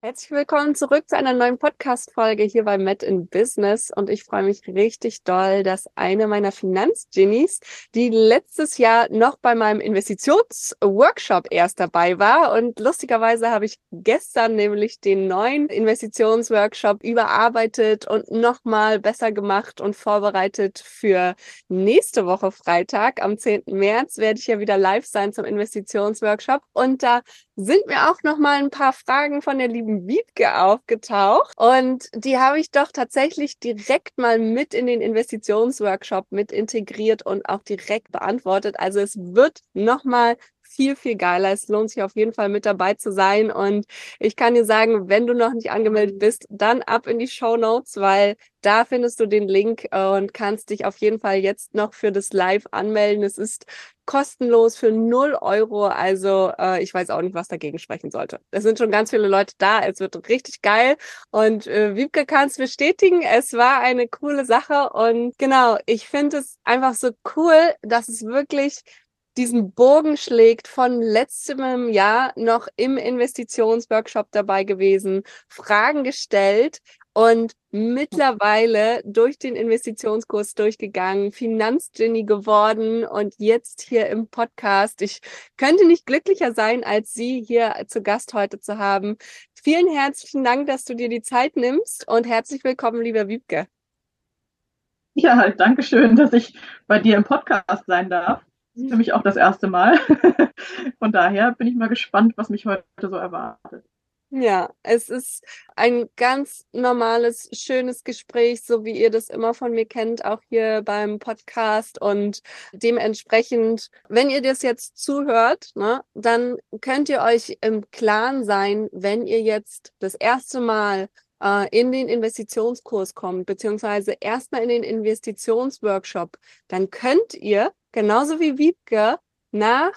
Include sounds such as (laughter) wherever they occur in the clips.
Herzlich willkommen zurück zu einer neuen Podcast-Folge hier bei Met in Business. Und ich freue mich richtig doll, dass eine meiner Finanzgenies, die letztes Jahr noch bei meinem Investitionsworkshop erst dabei war. Und lustigerweise habe ich gestern nämlich den neuen Investitionsworkshop überarbeitet und nochmal besser gemacht und vorbereitet für nächste Woche Freitag. Am 10. März werde ich ja wieder live sein zum Investitionsworkshop. Und da sind mir auch nochmal ein paar Fragen von der lieben Wiebke aufgetaucht und die habe ich doch tatsächlich direkt mal mit in den Investitionsworkshop mit integriert und auch direkt beantwortet. Also es wird nochmal viel, viel geiler. Es lohnt sich auf jeden Fall mit dabei zu sein. Und ich kann dir sagen, wenn du noch nicht angemeldet bist, dann ab in die Show Notes, weil da findest du den Link und kannst dich auf jeden Fall jetzt noch für das Live anmelden. Es ist kostenlos für 0 Euro. Also äh, ich weiß auch nicht, was dagegen sprechen sollte. Es sind schon ganz viele Leute da. Es wird richtig geil. Und äh, Wiebke kann es bestätigen. Es war eine coole Sache. Und genau, ich finde es einfach so cool, dass es wirklich diesen Bogen schlägt von letztem Jahr noch im Investitionsworkshop dabei gewesen, Fragen gestellt und mittlerweile durch den Investitionskurs durchgegangen, Finanzgenie geworden und jetzt hier im Podcast. Ich könnte nicht glücklicher sein, als Sie hier zu Gast heute zu haben. Vielen herzlichen Dank, dass du dir die Zeit nimmst und herzlich willkommen, lieber Wiebke. Ja, danke schön, dass ich bei dir im Podcast sein darf für mich auch das erste Mal. (laughs) Von daher bin ich mal gespannt, was mich heute so erwartet. Ja, es ist ein ganz normales, schönes Gespräch, so wie ihr das immer von mir kennt, auch hier beim Podcast. Und dementsprechend, wenn ihr das jetzt zuhört, ne, dann könnt ihr euch im Klaren sein, wenn ihr jetzt das erste Mal äh, in den Investitionskurs kommt, beziehungsweise erstmal in den Investitionsworkshop, dann könnt ihr genauso wie Wiebke, nach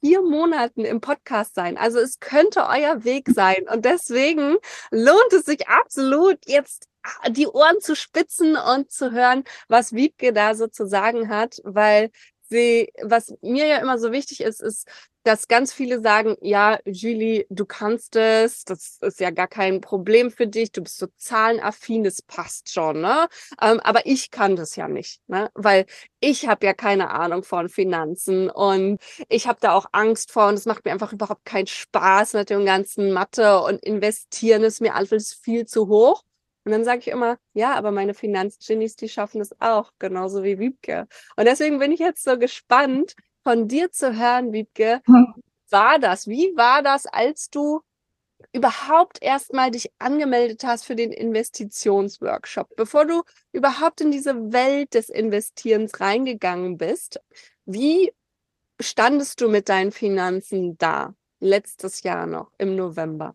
vier Monaten im Podcast sein. Also es könnte euer Weg sein. Und deswegen lohnt es sich absolut, jetzt die Ohren zu spitzen und zu hören, was Wiebke da so zu sagen hat, weil sie, was mir ja immer so wichtig ist, ist, dass ganz viele sagen, ja, Julie, du kannst es, das ist ja gar kein Problem für dich, du bist so zahlenaffin, das passt schon, ne? Ähm, aber ich kann das ja nicht, ne? Weil ich habe ja keine Ahnung von Finanzen und ich habe da auch Angst vor und es macht mir einfach überhaupt keinen Spaß mit dem ganzen Mathe und investieren ist mir alles viel zu hoch. Und dann sage ich immer, ja, aber meine Finanzgenies, die schaffen es auch, genauso wie Wiebke. Und deswegen bin ich jetzt so gespannt, von dir zu hören, Wiebke. Hm. War das? Wie war das, als du überhaupt erstmal dich angemeldet hast für den Investitionsworkshop, bevor du überhaupt in diese Welt des Investierens reingegangen bist? Wie standest du mit deinen Finanzen da? Letztes Jahr noch im November.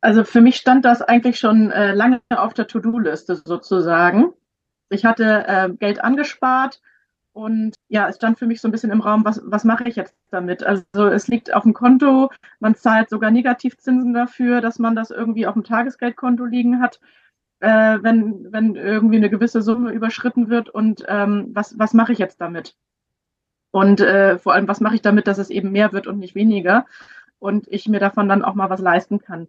Also für mich stand das eigentlich schon äh, lange auf der To-Do-Liste sozusagen. Ich hatte äh, Geld angespart und ja, es stand für mich so ein bisschen im Raum, was, was mache ich jetzt damit? Also es liegt auf dem Konto, man zahlt sogar Negativzinsen dafür, dass man das irgendwie auf dem Tagesgeldkonto liegen hat, äh, wenn, wenn irgendwie eine gewisse Summe überschritten wird. Und ähm, was, was mache ich jetzt damit? Und äh, vor allem, was mache ich damit, dass es eben mehr wird und nicht weniger? Und ich mir davon dann auch mal was leisten kann.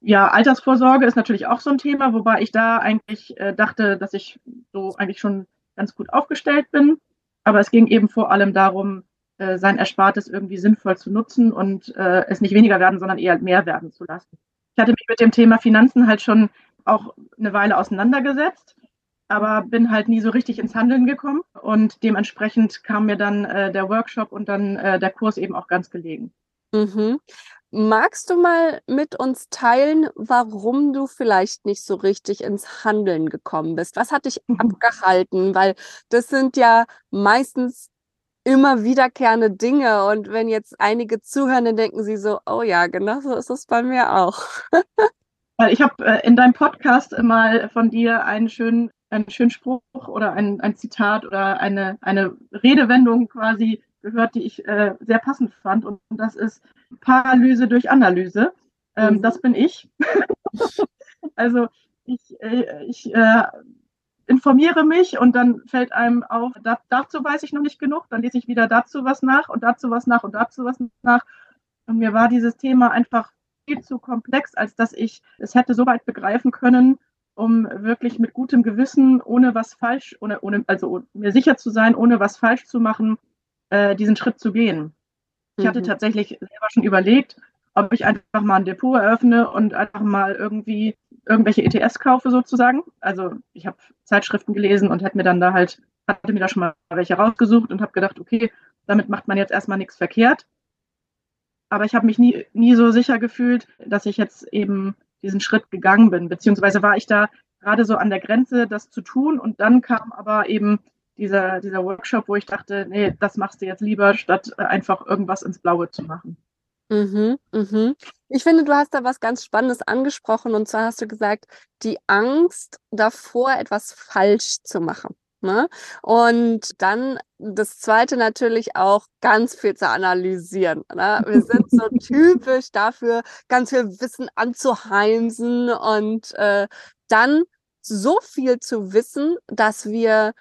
Ja, Altersvorsorge ist natürlich auch so ein Thema, wobei ich da eigentlich äh, dachte, dass ich so eigentlich schon ganz gut aufgestellt bin. Aber es ging eben vor allem darum, äh, sein Erspartes irgendwie sinnvoll zu nutzen und äh, es nicht weniger werden, sondern eher mehr werden zu lassen. Ich hatte mich mit dem Thema Finanzen halt schon auch eine Weile auseinandergesetzt, aber bin halt nie so richtig ins Handeln gekommen und dementsprechend kam mir dann äh, der Workshop und dann äh, der Kurs eben auch ganz gelegen. Mhm. Magst du mal mit uns teilen, warum du vielleicht nicht so richtig ins Handeln gekommen bist? Was hat dich mhm. abgehalten? Weil das sind ja meistens immer wiederkehrende Dinge. Und wenn jetzt einige zuhören, dann denken sie so, oh ja, genau so ist es bei mir auch. (laughs) Weil ich habe äh, in deinem Podcast mal von dir einen schönen, einen schönen Spruch oder ein, ein Zitat oder eine, eine Redewendung quasi gehört, die ich äh, sehr passend fand. Und das ist Paralyse durch Analyse. Ähm, mhm. Das bin ich. (laughs) also ich, äh, ich äh, informiere mich und dann fällt einem auf, da, dazu weiß ich noch nicht genug, dann lese ich wieder dazu was nach und dazu was nach und dazu was nach. Und mir war dieses Thema einfach viel zu komplex, als dass ich es hätte so weit begreifen können, um wirklich mit gutem Gewissen, ohne was falsch, ohne, ohne, also mir sicher zu sein, ohne was falsch zu machen, äh, diesen Schritt zu gehen. Ich hatte mhm. tatsächlich selber schon überlegt, ob ich einfach mal ein Depot eröffne und einfach mal irgendwie irgendwelche ETS kaufe sozusagen. Also ich habe Zeitschriften gelesen und hätte mir dann da halt, hatte mir da schon mal welche rausgesucht und habe gedacht, okay, damit macht man jetzt erstmal nichts verkehrt. Aber ich habe mich nie, nie so sicher gefühlt, dass ich jetzt eben diesen Schritt gegangen bin, beziehungsweise war ich da gerade so an der Grenze, das zu tun. Und dann kam aber eben dieser, dieser Workshop, wo ich dachte, nee, das machst du jetzt lieber, statt einfach irgendwas ins Blaue zu machen. Mhm, mhm. Ich finde, du hast da was ganz Spannendes angesprochen und zwar hast du gesagt, die Angst davor, etwas falsch zu machen. Ne? Und dann das zweite natürlich auch ganz viel zu analysieren. Ne? Wir sind so (laughs) typisch dafür, ganz viel Wissen anzuheimsen und äh, dann so viel zu wissen, dass wir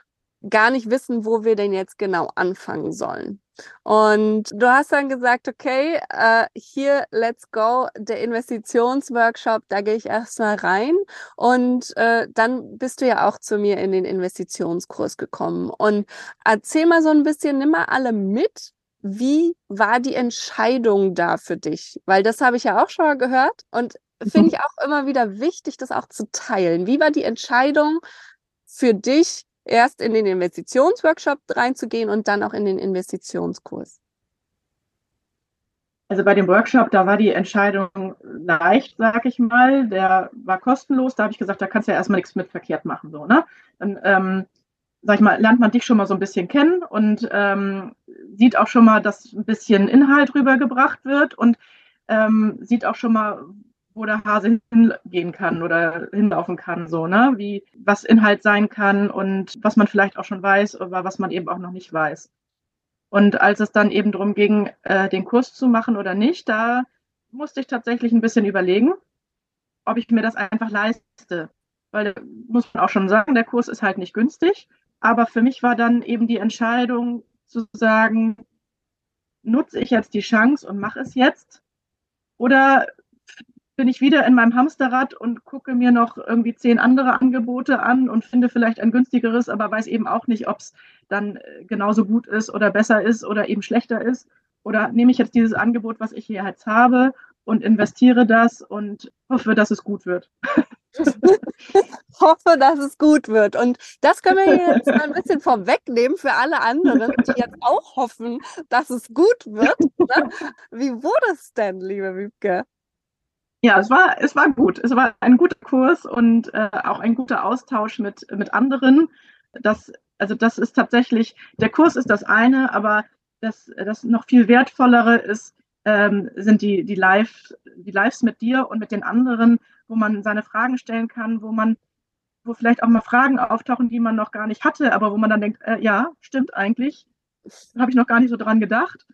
gar nicht wissen, wo wir denn jetzt genau anfangen sollen. Und du hast dann gesagt, okay, äh, hier, let's go, der Investitionsworkshop, da gehe ich erstmal rein. Und äh, dann bist du ja auch zu mir in den Investitionskurs gekommen. Und erzähl mal so ein bisschen, nimm mal alle mit. Wie war die Entscheidung da für dich? Weil das habe ich ja auch schon mal gehört und finde ich auch immer wieder wichtig, das auch zu teilen. Wie war die Entscheidung für dich, erst in den Investitionsworkshop reinzugehen und dann auch in den Investitionskurs? Also bei dem Workshop, da war die Entscheidung leicht, sag ich mal. Der war kostenlos. Da habe ich gesagt, da kannst du ja erstmal nichts mit verkehrt machen. So, ne? Dann, ähm, sag ich mal, lernt man dich schon mal so ein bisschen kennen und ähm, sieht auch schon mal, dass ein bisschen Inhalt rübergebracht wird und ähm, sieht auch schon mal, wo der Hase hingehen kann oder hinlaufen kann, so, ne? Wie, was Inhalt sein kann und was man vielleicht auch schon weiß, aber was man eben auch noch nicht weiß. Und als es dann eben darum ging, äh, den Kurs zu machen oder nicht, da musste ich tatsächlich ein bisschen überlegen, ob ich mir das einfach leiste. Weil, muss man auch schon sagen, der Kurs ist halt nicht günstig. Aber für mich war dann eben die Entscheidung zu sagen, nutze ich jetzt die Chance und mache es jetzt? Oder bin ich wieder in meinem Hamsterrad und gucke mir noch irgendwie zehn andere Angebote an und finde vielleicht ein günstigeres, aber weiß eben auch nicht, ob es dann äh, genauso gut ist oder besser ist oder eben schlechter ist. Oder nehme ich jetzt dieses Angebot, was ich hier jetzt habe und investiere das und hoffe, dass es gut wird. (laughs) hoffe, dass es gut wird. Und das können wir jetzt mal ein bisschen vorwegnehmen für alle anderen, die jetzt auch hoffen, dass es gut wird. Ne? Wie wurde es denn, liebe Wiebke? Ja, es war, es war gut. Es war ein guter Kurs und äh, auch ein guter Austausch mit, mit anderen. Das, also das ist tatsächlich, der Kurs ist das eine, aber das, das noch viel wertvollere ist, ähm, sind die, die, Live, die Lives mit dir und mit den anderen, wo man seine Fragen stellen kann, wo man, wo vielleicht auch mal Fragen auftauchen, die man noch gar nicht hatte, aber wo man dann denkt, äh, ja, stimmt eigentlich. Habe ich noch gar nicht so dran gedacht.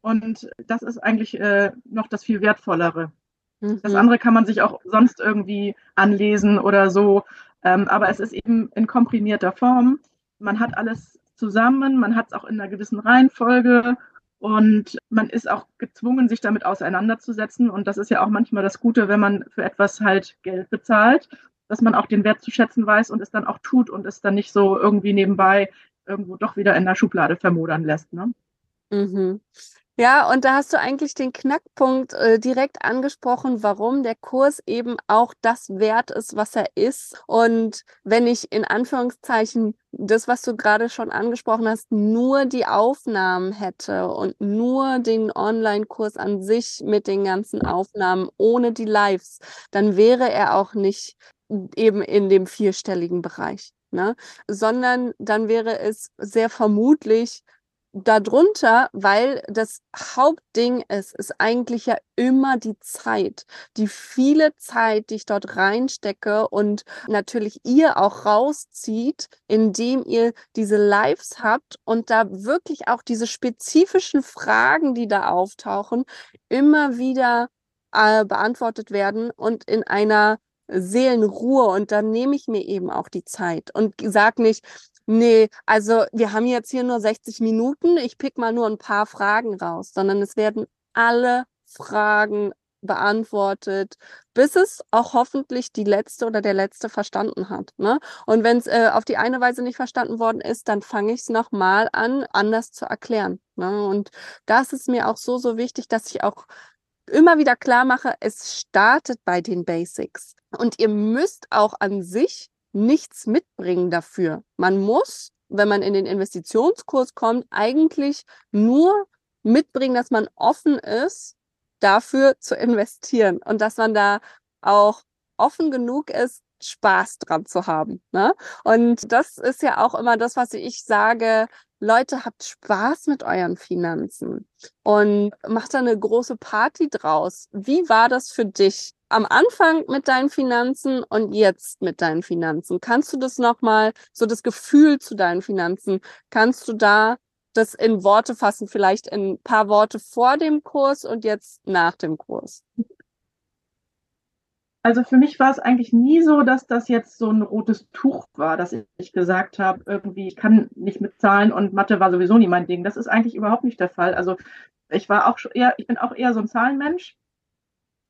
Und das ist eigentlich äh, noch das viel Wertvollere. Das mhm. andere kann man sich auch sonst irgendwie anlesen oder so. Ähm, aber es ist eben in komprimierter Form. Man hat alles zusammen, man hat es auch in einer gewissen Reihenfolge und man ist auch gezwungen, sich damit auseinanderzusetzen. Und das ist ja auch manchmal das Gute, wenn man für etwas halt Geld bezahlt, dass man auch den Wert zu schätzen weiß und es dann auch tut und es dann nicht so irgendwie nebenbei irgendwo doch wieder in der Schublade vermodern lässt. Ne? Mhm. Ja, und da hast du eigentlich den Knackpunkt äh, direkt angesprochen, warum der Kurs eben auch das wert ist, was er ist. Und wenn ich in Anführungszeichen das, was du gerade schon angesprochen hast, nur die Aufnahmen hätte und nur den Online-Kurs an sich mit den ganzen Aufnahmen ohne die Lives, dann wäre er auch nicht eben in dem vierstelligen Bereich. Ne? sondern dann wäre es sehr vermutlich darunter, weil das Hauptding ist, ist eigentlich ja immer die Zeit, die viele Zeit, die ich dort reinstecke und natürlich ihr auch rauszieht, indem ihr diese Lives habt und da wirklich auch diese spezifischen Fragen, die da auftauchen, immer wieder äh, beantwortet werden und in einer Seelenruhe. Und dann nehme ich mir eben auch die Zeit und sag nicht, Nee, also wir haben jetzt hier nur 60 Minuten. Ich pick mal nur ein paar Fragen raus, sondern es werden alle Fragen beantwortet, bis es auch hoffentlich die letzte oder der letzte verstanden hat. Ne? Und wenn es äh, auf die eine Weise nicht verstanden worden ist, dann fange ich es nochmal an, anders zu erklären. Ne? Und das ist mir auch so, so wichtig, dass ich auch immer wieder klar mache, es startet bei den Basics. Und ihr müsst auch an sich nichts mitbringen dafür. Man muss, wenn man in den Investitionskurs kommt, eigentlich nur mitbringen, dass man offen ist, dafür zu investieren und dass man da auch offen genug ist, Spaß dran zu haben. Ne? Und das ist ja auch immer das, was ich sage. Leute, habt Spaß mit euren Finanzen und macht da eine große Party draus. Wie war das für dich am Anfang mit deinen Finanzen und jetzt mit deinen Finanzen? Kannst du das nochmal, so das Gefühl zu deinen Finanzen, kannst du da das in Worte fassen, vielleicht in ein paar Worte vor dem Kurs und jetzt nach dem Kurs? Also für mich war es eigentlich nie so, dass das jetzt so ein rotes Tuch war, dass ich gesagt habe, irgendwie, ich kann nicht mit Zahlen und Mathe war sowieso nie mein Ding. Das ist eigentlich überhaupt nicht der Fall. Also ich war auch eher, ich bin auch eher so ein Zahlenmensch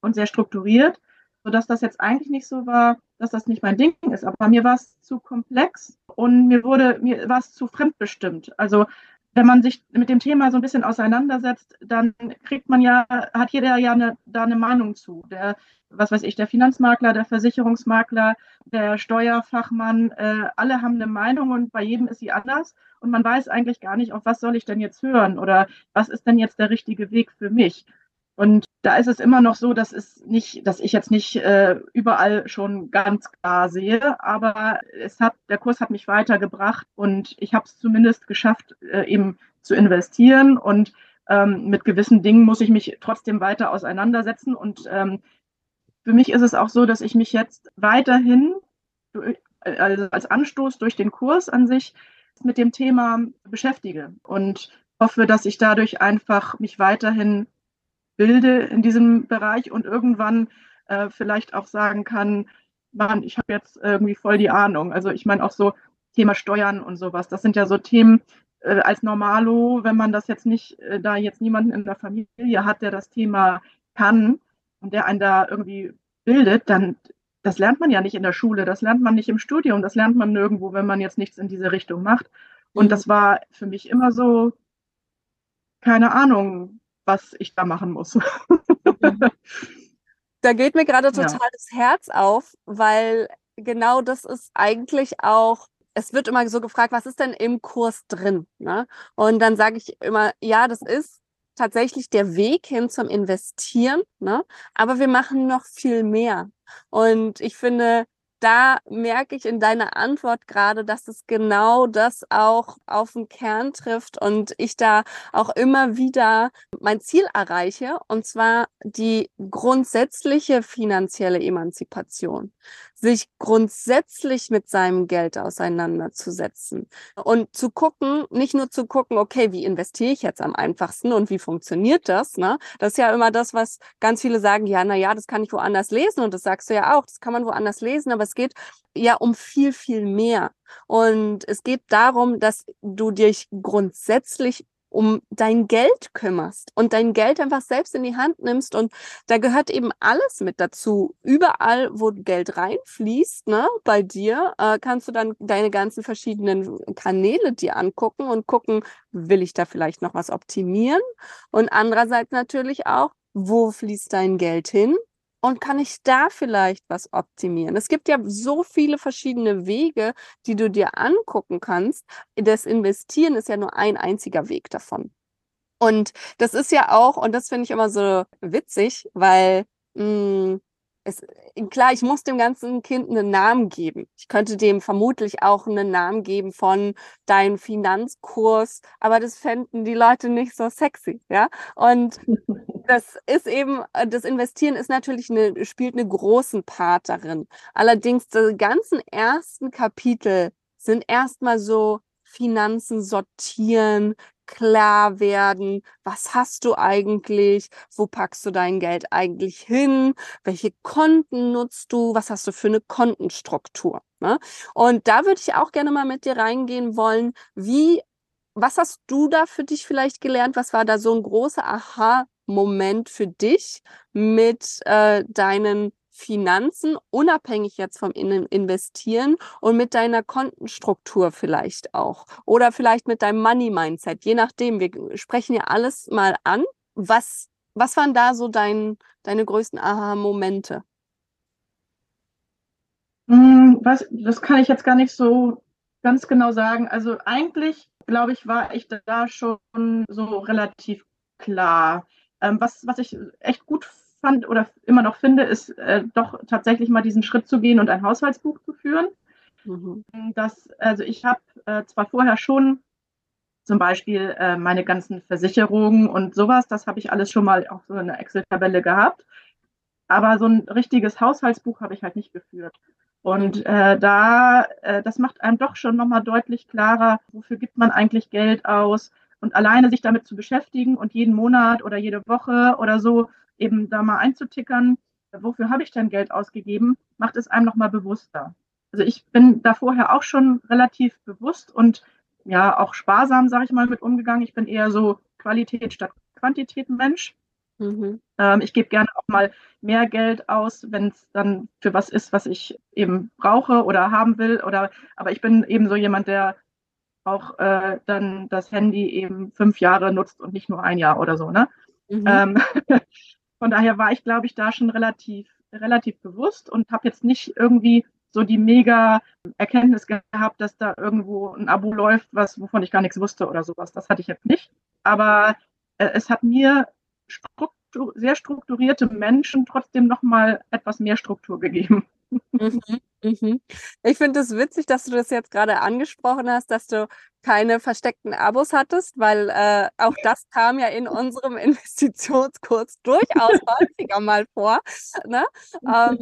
und sehr strukturiert, sodass das jetzt eigentlich nicht so war, dass das nicht mein Ding ist. Aber mir war es zu komplex und mir wurde, mir war es zu fremdbestimmt. Also wenn man sich mit dem Thema so ein bisschen auseinandersetzt, dann kriegt man ja, hat jeder ja eine, da eine Meinung zu. Der, was weiß ich, der Finanzmakler, der Versicherungsmakler, der Steuerfachmann, äh, alle haben eine Meinung und bei jedem ist sie anders. Und man weiß eigentlich gar nicht, auf was soll ich denn jetzt hören oder was ist denn jetzt der richtige Weg für mich. Und da ist es immer noch so, dass es nicht, dass ich jetzt nicht äh, überall schon ganz klar sehe, aber es hat, der Kurs hat mich weitergebracht und ich habe es zumindest geschafft, äh, eben zu investieren und ähm, mit gewissen Dingen muss ich mich trotzdem weiter auseinandersetzen. Und ähm, für mich ist es auch so, dass ich mich jetzt weiterhin also als Anstoß durch den Kurs an sich mit dem Thema beschäftige und hoffe, dass ich dadurch einfach mich weiterhin bilde in diesem Bereich und irgendwann äh, vielleicht auch sagen kann, Mann, ich habe jetzt irgendwie voll die Ahnung. Also ich meine auch so Thema Steuern und sowas. Das sind ja so Themen äh, als Normalo, wenn man das jetzt nicht, äh, da jetzt niemanden in der Familie hat, der das Thema kann und der einen da irgendwie bildet, dann das lernt man ja nicht in der Schule, das lernt man nicht im Studium, das lernt man nirgendwo, wenn man jetzt nichts in diese Richtung macht. Und mhm. das war für mich immer so, keine Ahnung, was ich da machen muss. (laughs) da geht mir gerade total ja. das Herz auf, weil genau das ist eigentlich auch, es wird immer so gefragt, was ist denn im Kurs drin? Ne? Und dann sage ich immer, ja, das ist tatsächlich der Weg hin zum Investieren, ne? aber wir machen noch viel mehr. Und ich finde, da merke ich in deiner Antwort gerade, dass es genau das auch auf den Kern trifft und ich da auch immer wieder mein Ziel erreiche, und zwar die grundsätzliche finanzielle Emanzipation sich grundsätzlich mit seinem Geld auseinanderzusetzen und zu gucken, nicht nur zu gucken, okay, wie investiere ich jetzt am einfachsten und wie funktioniert das? Ne? Das ist ja immer das, was ganz viele sagen, ja, na ja, das kann ich woanders lesen und das sagst du ja auch, das kann man woanders lesen, aber es geht ja um viel, viel mehr. Und es geht darum, dass du dich grundsätzlich um dein Geld kümmerst und dein Geld einfach selbst in die Hand nimmst. Und da gehört eben alles mit dazu. Überall, wo Geld reinfließt, ne, bei dir, äh, kannst du dann deine ganzen verschiedenen Kanäle dir angucken und gucken, will ich da vielleicht noch was optimieren? Und andererseits natürlich auch, wo fließt dein Geld hin? Und kann ich da vielleicht was optimieren? Es gibt ja so viele verschiedene Wege, die du dir angucken kannst. Das Investieren ist ja nur ein einziger Weg davon. Und das ist ja auch, und das finde ich immer so witzig, weil mh, hm, es, klar, ich muss dem ganzen Kind einen Namen geben. Ich könnte dem vermutlich auch einen Namen geben von deinem Finanzkurs, aber das fänden die Leute nicht so sexy, ja. Und (laughs) das ist eben, das Investieren ist natürlich eine, spielt einen großen Part darin. Allerdings, die ganzen ersten Kapitel sind erstmal so Finanzen sortieren, klar werden, was hast du eigentlich, wo packst du dein Geld eigentlich hin, welche Konten nutzt du, was hast du für eine Kontenstruktur. Ne? Und da würde ich auch gerne mal mit dir reingehen wollen, wie, was hast du da für dich vielleicht gelernt, was war da so ein großer Aha Moment für dich mit äh, deinen Finanzen, unabhängig jetzt vom Investieren und mit deiner Kontenstruktur vielleicht auch oder vielleicht mit deinem Money Mindset, je nachdem. Wir sprechen ja alles mal an. Was, was waren da so dein, deine größten Aha-Momente? Hm, was, das kann ich jetzt gar nicht so ganz genau sagen. Also eigentlich, glaube ich, war ich da schon so relativ klar. Ähm, was, was ich echt gut fand oder immer noch finde, ist äh, doch tatsächlich mal diesen Schritt zu gehen und ein Haushaltsbuch zu führen. Mhm. Das, also ich habe äh, zwar vorher schon zum Beispiel äh, meine ganzen Versicherungen und sowas, das habe ich alles schon mal auf so einer Excel-Tabelle gehabt. Aber so ein richtiges Haushaltsbuch habe ich halt nicht geführt. Und mhm. äh, da, äh, das macht einem doch schon nochmal deutlich klarer, wofür gibt man eigentlich Geld aus. Und alleine sich damit zu beschäftigen und jeden Monat oder jede Woche oder so eben da mal einzutickern, wofür habe ich denn Geld ausgegeben, macht es einem nochmal bewusster. Also ich bin da vorher auch schon relativ bewusst und ja auch sparsam, sage ich mal, mit umgegangen. Ich bin eher so Qualität statt Quantität Mensch. Mhm. Ähm, ich gebe gerne auch mal mehr Geld aus, wenn es dann für was ist, was ich eben brauche oder haben will. Oder aber ich bin eben so jemand, der auch äh, dann das Handy eben fünf Jahre nutzt und nicht nur ein Jahr oder so. Ne? Mhm. Ähm, (laughs) von daher war ich, glaube ich, da schon relativ, relativ bewusst und habe jetzt nicht irgendwie so die mega Erkenntnis gehabt, dass da irgendwo ein Abo läuft, was, wovon ich gar nichts wusste oder sowas. Das hatte ich jetzt nicht. Aber äh, es hat mir struktur, sehr strukturierte Menschen trotzdem nochmal etwas mehr Struktur gegeben. Mhm, mhm. Ich finde es das witzig, dass du das jetzt gerade angesprochen hast, dass du keine versteckten Abos hattest, weil äh, auch das kam ja in unserem (laughs) Investitionskurs durchaus (laughs) häufiger mal vor. Ne? Ähm,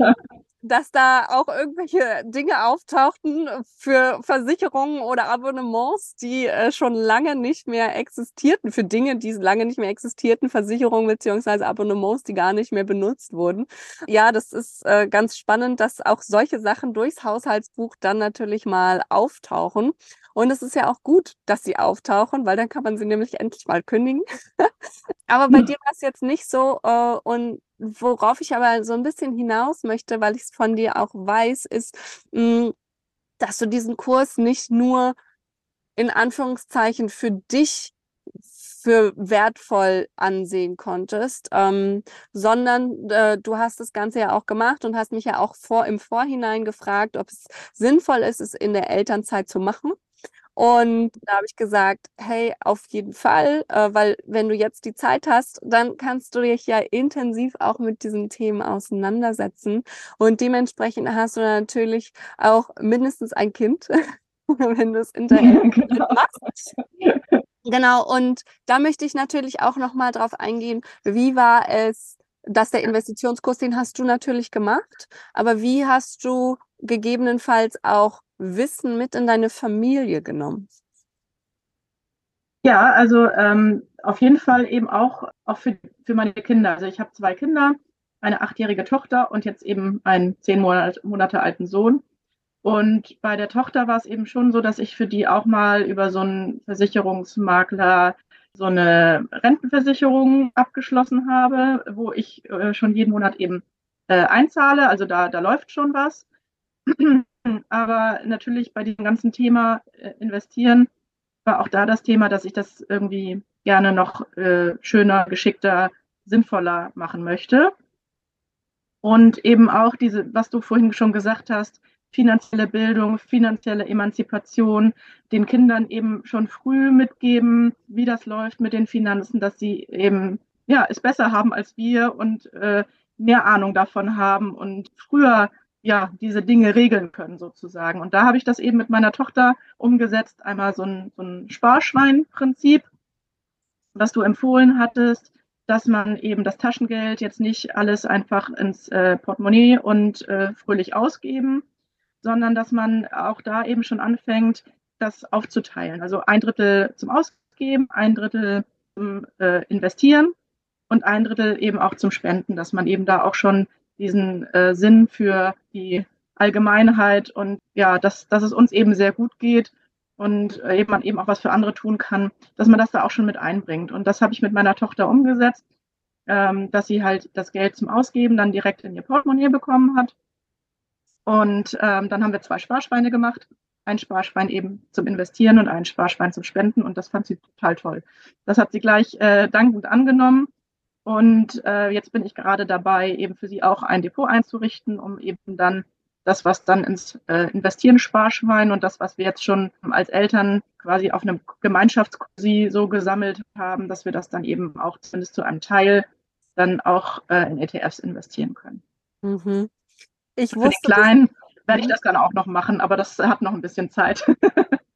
dass da auch irgendwelche Dinge auftauchten für Versicherungen oder Abonnements, die äh, schon lange nicht mehr existierten, für Dinge, die lange nicht mehr existierten, Versicherungen beziehungsweise Abonnements, die gar nicht mehr benutzt wurden. Ja, das ist äh, ganz spannend, dass auch solche Sachen durchs Haushaltsbuch dann natürlich mal auftauchen. Und es ist ja auch gut, dass sie auftauchen, weil dann kann man sie nämlich endlich mal kündigen. (laughs) aber bei hm. dir war es jetzt nicht so. Äh, und worauf ich aber so ein bisschen hinaus möchte, weil ich es von dir auch weiß, ist, mh, hm, dass du diesen Kurs nicht nur in Anführungszeichen für dich für wertvoll ansehen konntest, ähm, sondern äh, du hast das Ganze ja auch gemacht und hast mich ja auch vor im Vorhinein gefragt, ob es sinnvoll ist, es in der Elternzeit zu machen. Und da habe ich gesagt, hey, auf jeden Fall, äh, weil wenn du jetzt die Zeit hast, dann kannst du dich ja intensiv auch mit diesen Themen auseinandersetzen. Und dementsprechend hast du natürlich auch mindestens ein Kind, (laughs) wenn du es hinterher genau. machst. Genau, und da möchte ich natürlich auch nochmal drauf eingehen, wie war es, dass der Investitionskurs, den hast du natürlich gemacht, aber wie hast du gegebenenfalls auch Wissen mit in deine Familie genommen? Ja, also ähm, auf jeden Fall eben auch, auch für, für meine Kinder. Also ich habe zwei Kinder, eine achtjährige Tochter und jetzt eben einen zehn Monate, Monate alten Sohn. Und bei der Tochter war es eben schon so, dass ich für die auch mal über so einen Versicherungsmakler so eine Rentenversicherung abgeschlossen habe, wo ich äh, schon jeden Monat eben äh, einzahle. Also da, da läuft schon was. Aber natürlich bei diesem ganzen Thema äh, investieren war auch da das Thema, dass ich das irgendwie gerne noch äh, schöner, geschickter, sinnvoller machen möchte. Und eben auch diese, was du vorhin schon gesagt hast, finanzielle Bildung, finanzielle Emanzipation, den Kindern eben schon früh mitgeben, wie das läuft mit den Finanzen, dass sie eben ja es besser haben als wir und äh, mehr Ahnung davon haben und früher ja, diese Dinge regeln können sozusagen. Und da habe ich das eben mit meiner Tochter umgesetzt. Einmal so ein, so ein Sparschwein-Prinzip, was du empfohlen hattest, dass man eben das Taschengeld jetzt nicht alles einfach ins äh, Portemonnaie und äh, fröhlich ausgeben, sondern dass man auch da eben schon anfängt, das aufzuteilen. Also ein Drittel zum Ausgeben, ein Drittel zum äh, Investieren und ein Drittel eben auch zum Spenden, dass man eben da auch schon diesen äh, Sinn für die Allgemeinheit und ja, dass, dass es uns eben sehr gut geht und äh, eben man eben auch was für andere tun kann, dass man das da auch schon mit einbringt. Und das habe ich mit meiner Tochter umgesetzt. ähm, dass sie halt das Geld zum Ausgeben dann direkt in ihr Portemonnaie bekommen hat. Und ähm, dann haben wir zwei Sparschweine gemacht. Ein Sparschwein eben zum Investieren und ein Sparschwein zum Spenden. Und das fand sie total toll. Das hat sie gleich äh, dankend angenommen. Und äh, jetzt bin ich gerade dabei, eben für sie auch ein Depot einzurichten, um eben dann das, was dann ins äh, Investieren Sparschwein und das, was wir jetzt schon als Eltern quasi auf einem Gemeinschaftskursi so gesammelt haben, dass wir das dann eben auch zumindest zu einem Teil dann auch äh, in ETFs investieren können. Mhm. Ich Für die Kleinen werde ich mhm. das dann auch noch machen, aber das hat noch ein bisschen Zeit. (laughs)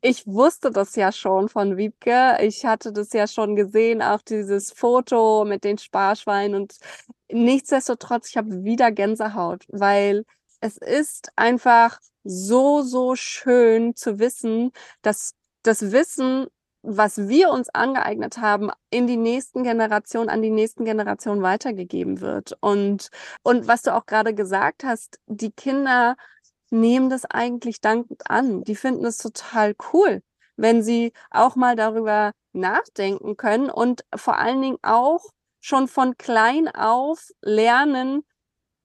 ich wusste das ja schon von Wiebke. Ich hatte das ja schon gesehen, auch dieses Foto mit den Sparschweinen. Und nichtsdestotrotz, ich habe wieder Gänsehaut, weil es ist einfach so, so schön zu wissen, dass das Wissen was wir uns angeeignet haben, in die nächsten Generationen, an die nächsten Generationen weitergegeben wird. Und, und was du auch gerade gesagt hast, die Kinder nehmen das eigentlich dankend an. Die finden es total cool, wenn sie auch mal darüber nachdenken können und vor allen Dingen auch schon von klein auf lernen,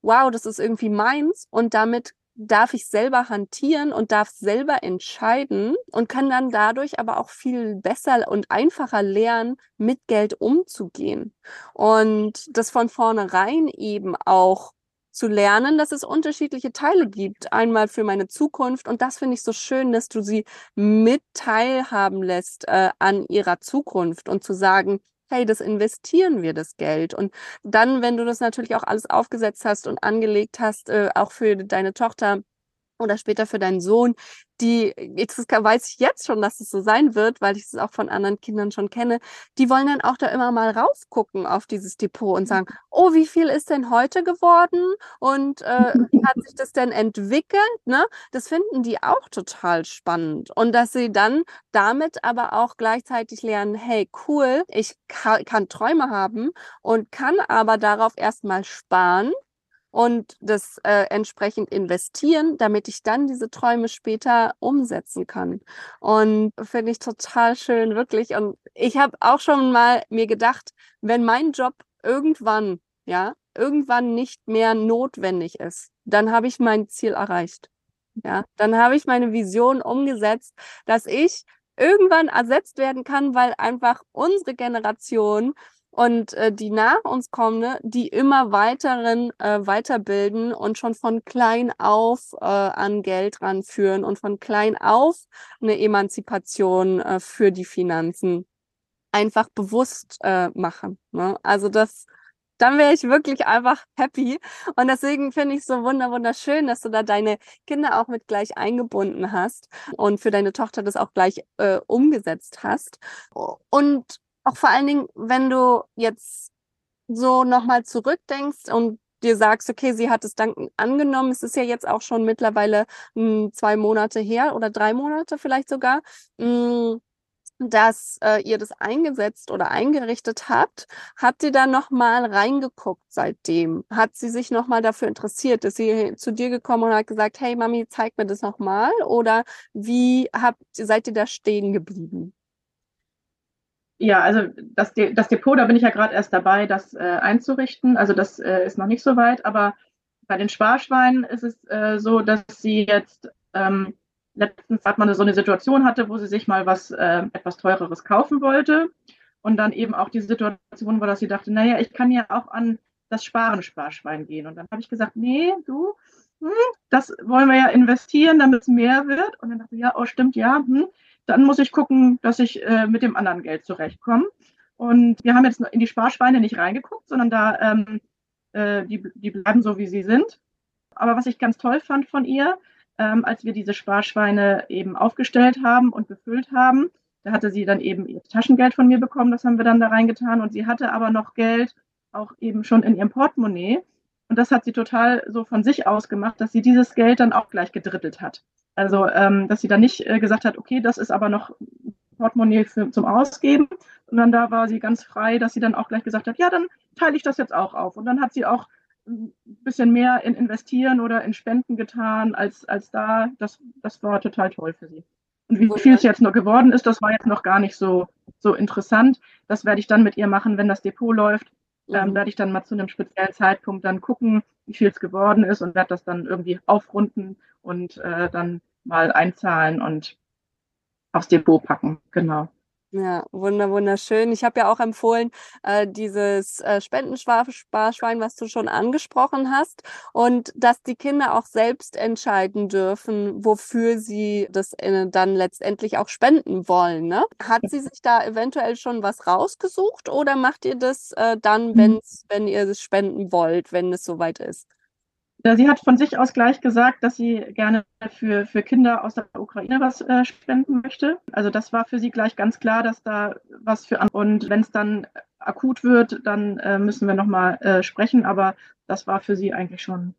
wow, das ist irgendwie meins und damit darf ich selber hantieren und darf selber entscheiden und kann dann dadurch aber auch viel besser und einfacher lernen, mit Geld umzugehen. Und das von vornherein eben auch zu lernen, dass es unterschiedliche Teile gibt. Einmal für meine Zukunft und das finde ich so schön, dass du sie mit teilhaben lässt äh, an ihrer Zukunft und zu sagen, hey, das investieren wir das Geld. Und dann, wenn du das natürlich auch alles aufgesetzt hast und angelegt hast, äh, auch für deine Tochter, oder später für deinen Sohn, die, das weiß ich jetzt schon, dass es so sein wird, weil ich es auch von anderen Kindern schon kenne, die wollen dann auch da immer mal raufgucken auf dieses Depot und sagen, oh, wie viel ist denn heute geworden und äh, wie hat sich das denn entwickelt? Ne? Das finden die auch total spannend und dass sie dann damit aber auch gleichzeitig lernen, hey, cool, ich kann, kann Träume haben und kann aber darauf erstmal sparen und das äh, entsprechend investieren, damit ich dann diese Träume später umsetzen kann. Und finde ich total schön, wirklich. Und ich habe auch schon mal mir gedacht, wenn mein Job irgendwann, ja, irgendwann nicht mehr notwendig ist, dann habe ich mein Ziel erreicht. Ja, dann habe ich meine Vision umgesetzt, dass ich irgendwann ersetzt werden kann, weil einfach unsere Generation und äh, die nach uns kommende, die immer weiteren äh, weiterbilden und schon von klein auf äh, an Geld ranführen und von klein auf eine Emanzipation äh, für die Finanzen einfach bewusst äh, machen. Ne? Also das, dann wäre ich wirklich einfach happy. Und deswegen finde ich so wunder wunderschön, dass du da deine Kinder auch mit gleich eingebunden hast und für deine Tochter das auch gleich äh, umgesetzt hast. Und auch vor allen Dingen, wenn du jetzt so nochmal zurückdenkst und dir sagst, okay, sie hat es danken angenommen. Es ist ja jetzt auch schon mittlerweile mh, hm, zwei Monate her oder drei Monate vielleicht sogar, mh, hm, dass äh, ihr das eingesetzt oder eingerichtet habt. Habt ihr da nochmal reingeguckt seitdem? Hat sie sich nochmal dafür interessiert? Ist sie zu dir gekommen und hat gesagt, hey Mami, zeig mir das nochmal? Oder wie habt, seid ihr da stehen geblieben? Ja, also das, De das Depot, da bin ich ja gerade erst dabei, das äh, einzurichten. Also das äh, ist noch nicht so weit, aber bei den Sparschweinen ist es äh, so, dass sie jetzt ähm, letztens hat man so eine Situation hatte, wo sie sich mal was äh, etwas teureres kaufen wollte und dann eben auch die Situation war, dass sie dachte, naja, ich kann ja auch an das Sparen-Sparschwein gehen. Und dann habe ich gesagt, nee, du, hm, das wollen wir ja investieren, damit es mehr wird. Und dann dachte ich, ja, oh, stimmt, ja, hm, dann muss ich gucken, dass ich äh, mit dem anderen Geld zurechtkomme. Und wir haben jetzt in die Sparschweine nicht reingeguckt, sondern da, ähm, äh, die, die bleiben so, wie sie sind. Aber was ich ganz toll fand von ihr, ähm, als wir diese Sparschweine eben aufgestellt haben und befüllt haben, da hatte sie dann eben ihr Taschengeld von mir bekommen, das haben wir dann da reingetan. Und sie hatte aber noch Geld auch eben schon in ihrem Portemonnaie. Und das hat sie total so von sich aus gemacht, dass sie dieses Geld dann auch gleich gedrittelt hat. Also, ähm, dass sie dann nicht äh, gesagt hat, okay, das ist aber noch Portemonnaie für, zum Ausgeben, sondern da war sie ganz frei, dass sie dann auch gleich gesagt hat, ja, dann teile ich das jetzt auch auf. Und dann hat sie auch ein bisschen mehr in Investieren oder in Spenden getan als, als da. Das, das war total toll für sie. Und wie viel es jetzt noch geworden ist, das war jetzt noch gar nicht so, so interessant. Das werde ich dann mit ihr machen, wenn das Depot läuft. Ähm, mhm. Ähm, werde ich dann mal zu einem speziellen Zeitpunkt dann gucken, wie viel es geworden ist und werde das dann irgendwie aufrunden und äh, dann mal einzahlen und aufs Depot packen. Genau. Ja, wunder, wunderschön. Ich habe ja auch empfohlen, äh, dieses äh, Spendensparschwein, was du schon angesprochen hast, und dass die Kinder auch selbst entscheiden dürfen, wofür sie das äh, dann letztendlich auch spenden wollen. Ne? Hat sie sich da eventuell schon was rausgesucht oder macht ihr das äh, dann, mhm. wenn's, wenn ihr es spenden wollt, wenn es soweit ist? Sie hat von sich aus gleich gesagt, dass sie gerne für, für Kinder aus der Ukraine was äh, spenden möchte. Also das war für sie gleich ganz klar, dass da was für und wenn es dann akut wird, dann äh, müssen wir nochmal äh, sprechen. Aber das war für sie eigentlich schon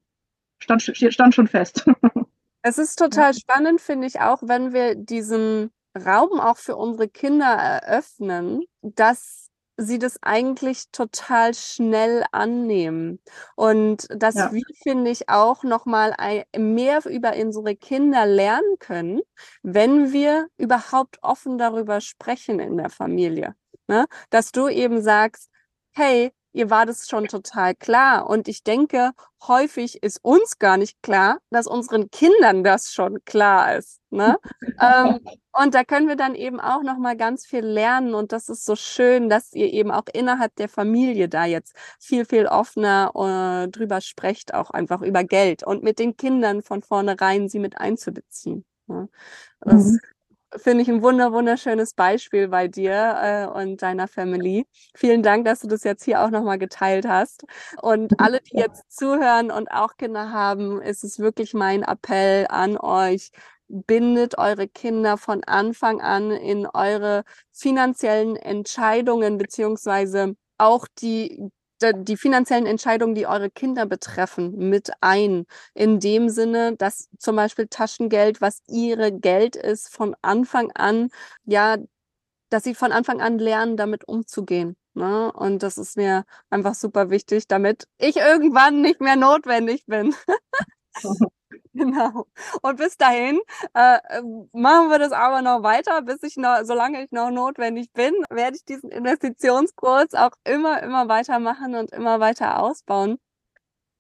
stand, stand schon fest. (laughs) Es ist total ja. spannend, finde ich auch, wenn wir diesen Raum auch für unsere Kinder eröffnen, dass sie das eigentlich total schnell annehmen. Und dass ja. wir, finde ich, auch nochmal mehr über unsere Kinder lernen können, wenn wir überhaupt offen darüber sprechen in der Familie. Ne? Dass du eben sagst, hey, ihr war das schon total klar. Und ich denke, häufig ist uns gar nicht klar, dass unseren Kindern das schon klar ist. Ne? (laughs) ähm, und da können wir dann eben auch noch mal ganz viel lernen. Und das ist so schön, dass ihr eben auch innerhalb der Familie da jetzt viel, viel offener äh, drüber sprecht, auch einfach über Geld und mit den Kindern von vornherein sie mit einzubeziehen. Ne? Das mhm finde ich ein wunder wunderschönes Beispiel bei dir äh, und deiner Family. Vielen Dank, dass du das jetzt hier auch nochmal geteilt hast. Und (laughs) alle, die jetzt zuhören und auch Kinder haben, ist es wirklich mein Appell an euch. Bindet eure Kinder von Anfang an in eure finanziellen Entscheidungen beziehungsweise auch die die finanziellen Entscheidungen, die eure Kinder betreffen, mit ein. In dem Sinne, dass zum Beispiel Taschengeld, was ihre Geld ist, von Anfang an, ja, dass sie von Anfang an lernen, damit umzugehen. Ne? Und das ist mir einfach super wichtig, damit ich irgendwann nicht mehr notwendig bin. (laughs) (laughs) Genau. Und bis dahin äh, ähm, machen wir das aber noch weiter, bis ich noch, solange ich noch notwendig bin, werde ich diesen Investitionskurs auch immer, immer weitermachen und immer weiter ausbauen.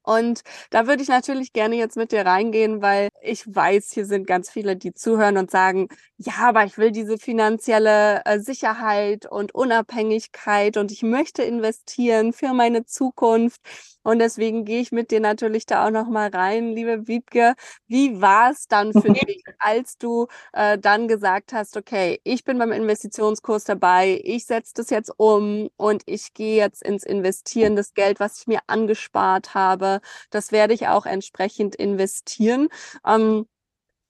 Und da würde ich natürlich gerne jetzt mit dir reingehen, weil ich weiß, hier sind ganz viele, die zuhören und sagen, ja, aber ich will diese finanzielle äh, Sicherheit und Unabhängigkeit und ich möchte investieren für meine Zukunft. Und deswegen gehe ich mit dir natürlich da auch noch mal rein, liebe Wiebke. Wie war es dann für (laughs) dich, als du äh, dann gesagt hast, okay, ich bin beim Investitionskurs dabei, ich setze das jetzt um und ich gehe jetzt ins Investieren. Das Geld, was ich mir angespart habe, das werde ich auch entsprechend investieren. Ähm,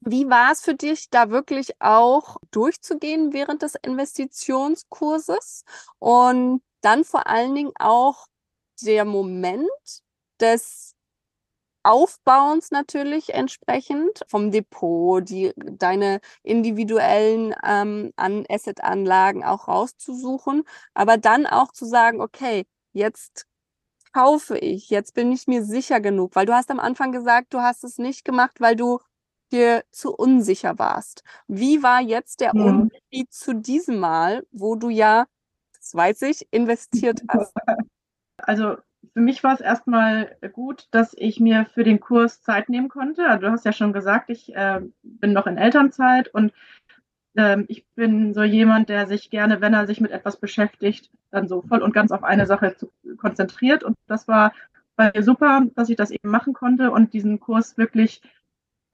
wie war es für dich, da wirklich auch durchzugehen während des Investitionskurses? Und dann vor allen Dingen auch der Moment des Aufbauens natürlich entsprechend vom Depot, die deine individuellen ähm, an Asset-Anlagen auch rauszusuchen, aber dann auch zu sagen, okay, jetzt kaufe ich, jetzt bin ich mir sicher genug, weil du hast am Anfang gesagt, du hast es nicht gemacht, weil du dir zu unsicher warst. Wie war jetzt der ja. Unterschied zu diesem Mal, wo du ja, das weiß ich, investiert hast? (laughs) Also für mich war es erstmal gut, dass ich mir für den Kurs Zeit nehmen konnte. Also du hast ja schon gesagt, ich äh, bin noch in Elternzeit und äh, ich bin so jemand, der sich gerne, wenn er sich mit etwas beschäftigt, dann so voll und ganz auf eine Sache zu, konzentriert. Und das war bei mir super, dass ich das eben machen konnte und diesen Kurs wirklich